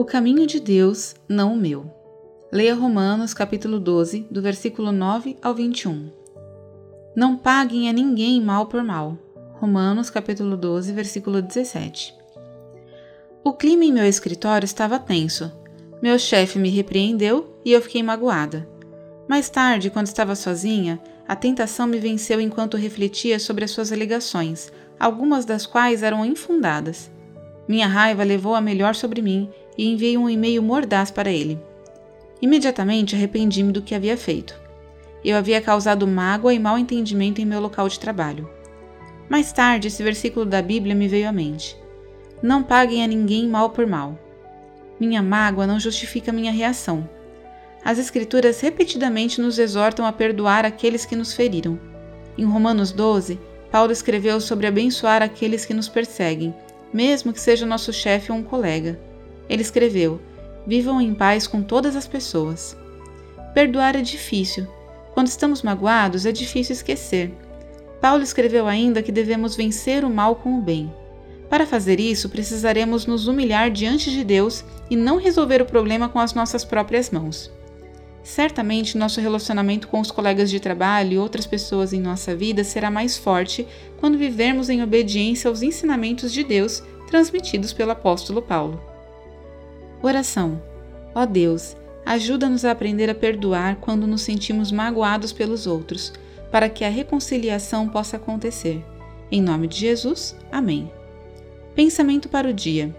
O caminho de Deus, não o meu. Leia Romanos capítulo 12, do versículo 9 ao 21. Não paguem a ninguém mal por mal. Romanos capítulo 12, versículo 17. O clima em meu escritório estava tenso. Meu chefe me repreendeu e eu fiquei magoada. Mais tarde, quando estava sozinha, a tentação me venceu enquanto refletia sobre as suas alegações, algumas das quais eram infundadas. Minha raiva levou a melhor sobre mim e enviei um e-mail mordaz para ele. Imediatamente arrependi-me do que havia feito. Eu havia causado mágoa e mal entendimento em meu local de trabalho. Mais tarde, esse versículo da Bíblia me veio à mente. Não paguem a ninguém mal por mal. Minha mágoa não justifica minha reação. As Escrituras repetidamente nos exortam a perdoar aqueles que nos feriram. Em Romanos 12, Paulo escreveu sobre abençoar aqueles que nos perseguem, mesmo que seja nosso chefe ou um colega. Ele escreveu: Vivam em paz com todas as pessoas. Perdoar é difícil. Quando estamos magoados, é difícil esquecer. Paulo escreveu ainda que devemos vencer o mal com o bem. Para fazer isso, precisaremos nos humilhar diante de Deus e não resolver o problema com as nossas próprias mãos. Certamente, nosso relacionamento com os colegas de trabalho e outras pessoas em nossa vida será mais forte quando vivermos em obediência aos ensinamentos de Deus transmitidos pelo apóstolo Paulo. Oração. Ó Deus, ajuda-nos a aprender a perdoar quando nos sentimos magoados pelos outros, para que a reconciliação possa acontecer. Em nome de Jesus, amém. Pensamento para o dia.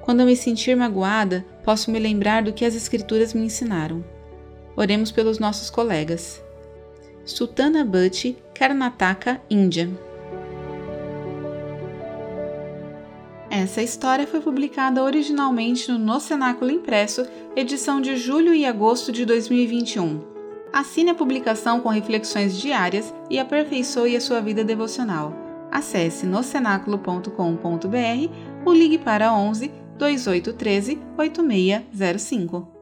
Quando eu me sentir magoada, posso me lembrar do que as Escrituras me ensinaram. Oremos pelos nossos colegas. Sultana Bhatti, Karnataka, Índia. Essa história foi publicada originalmente no No Cenáculo Impresso, edição de julho e agosto de 2021. Assine a publicação com reflexões diárias e aperfeiçoe a sua vida devocional. Acesse nocenáculo.com.br ou ligue para 11 2813 8605.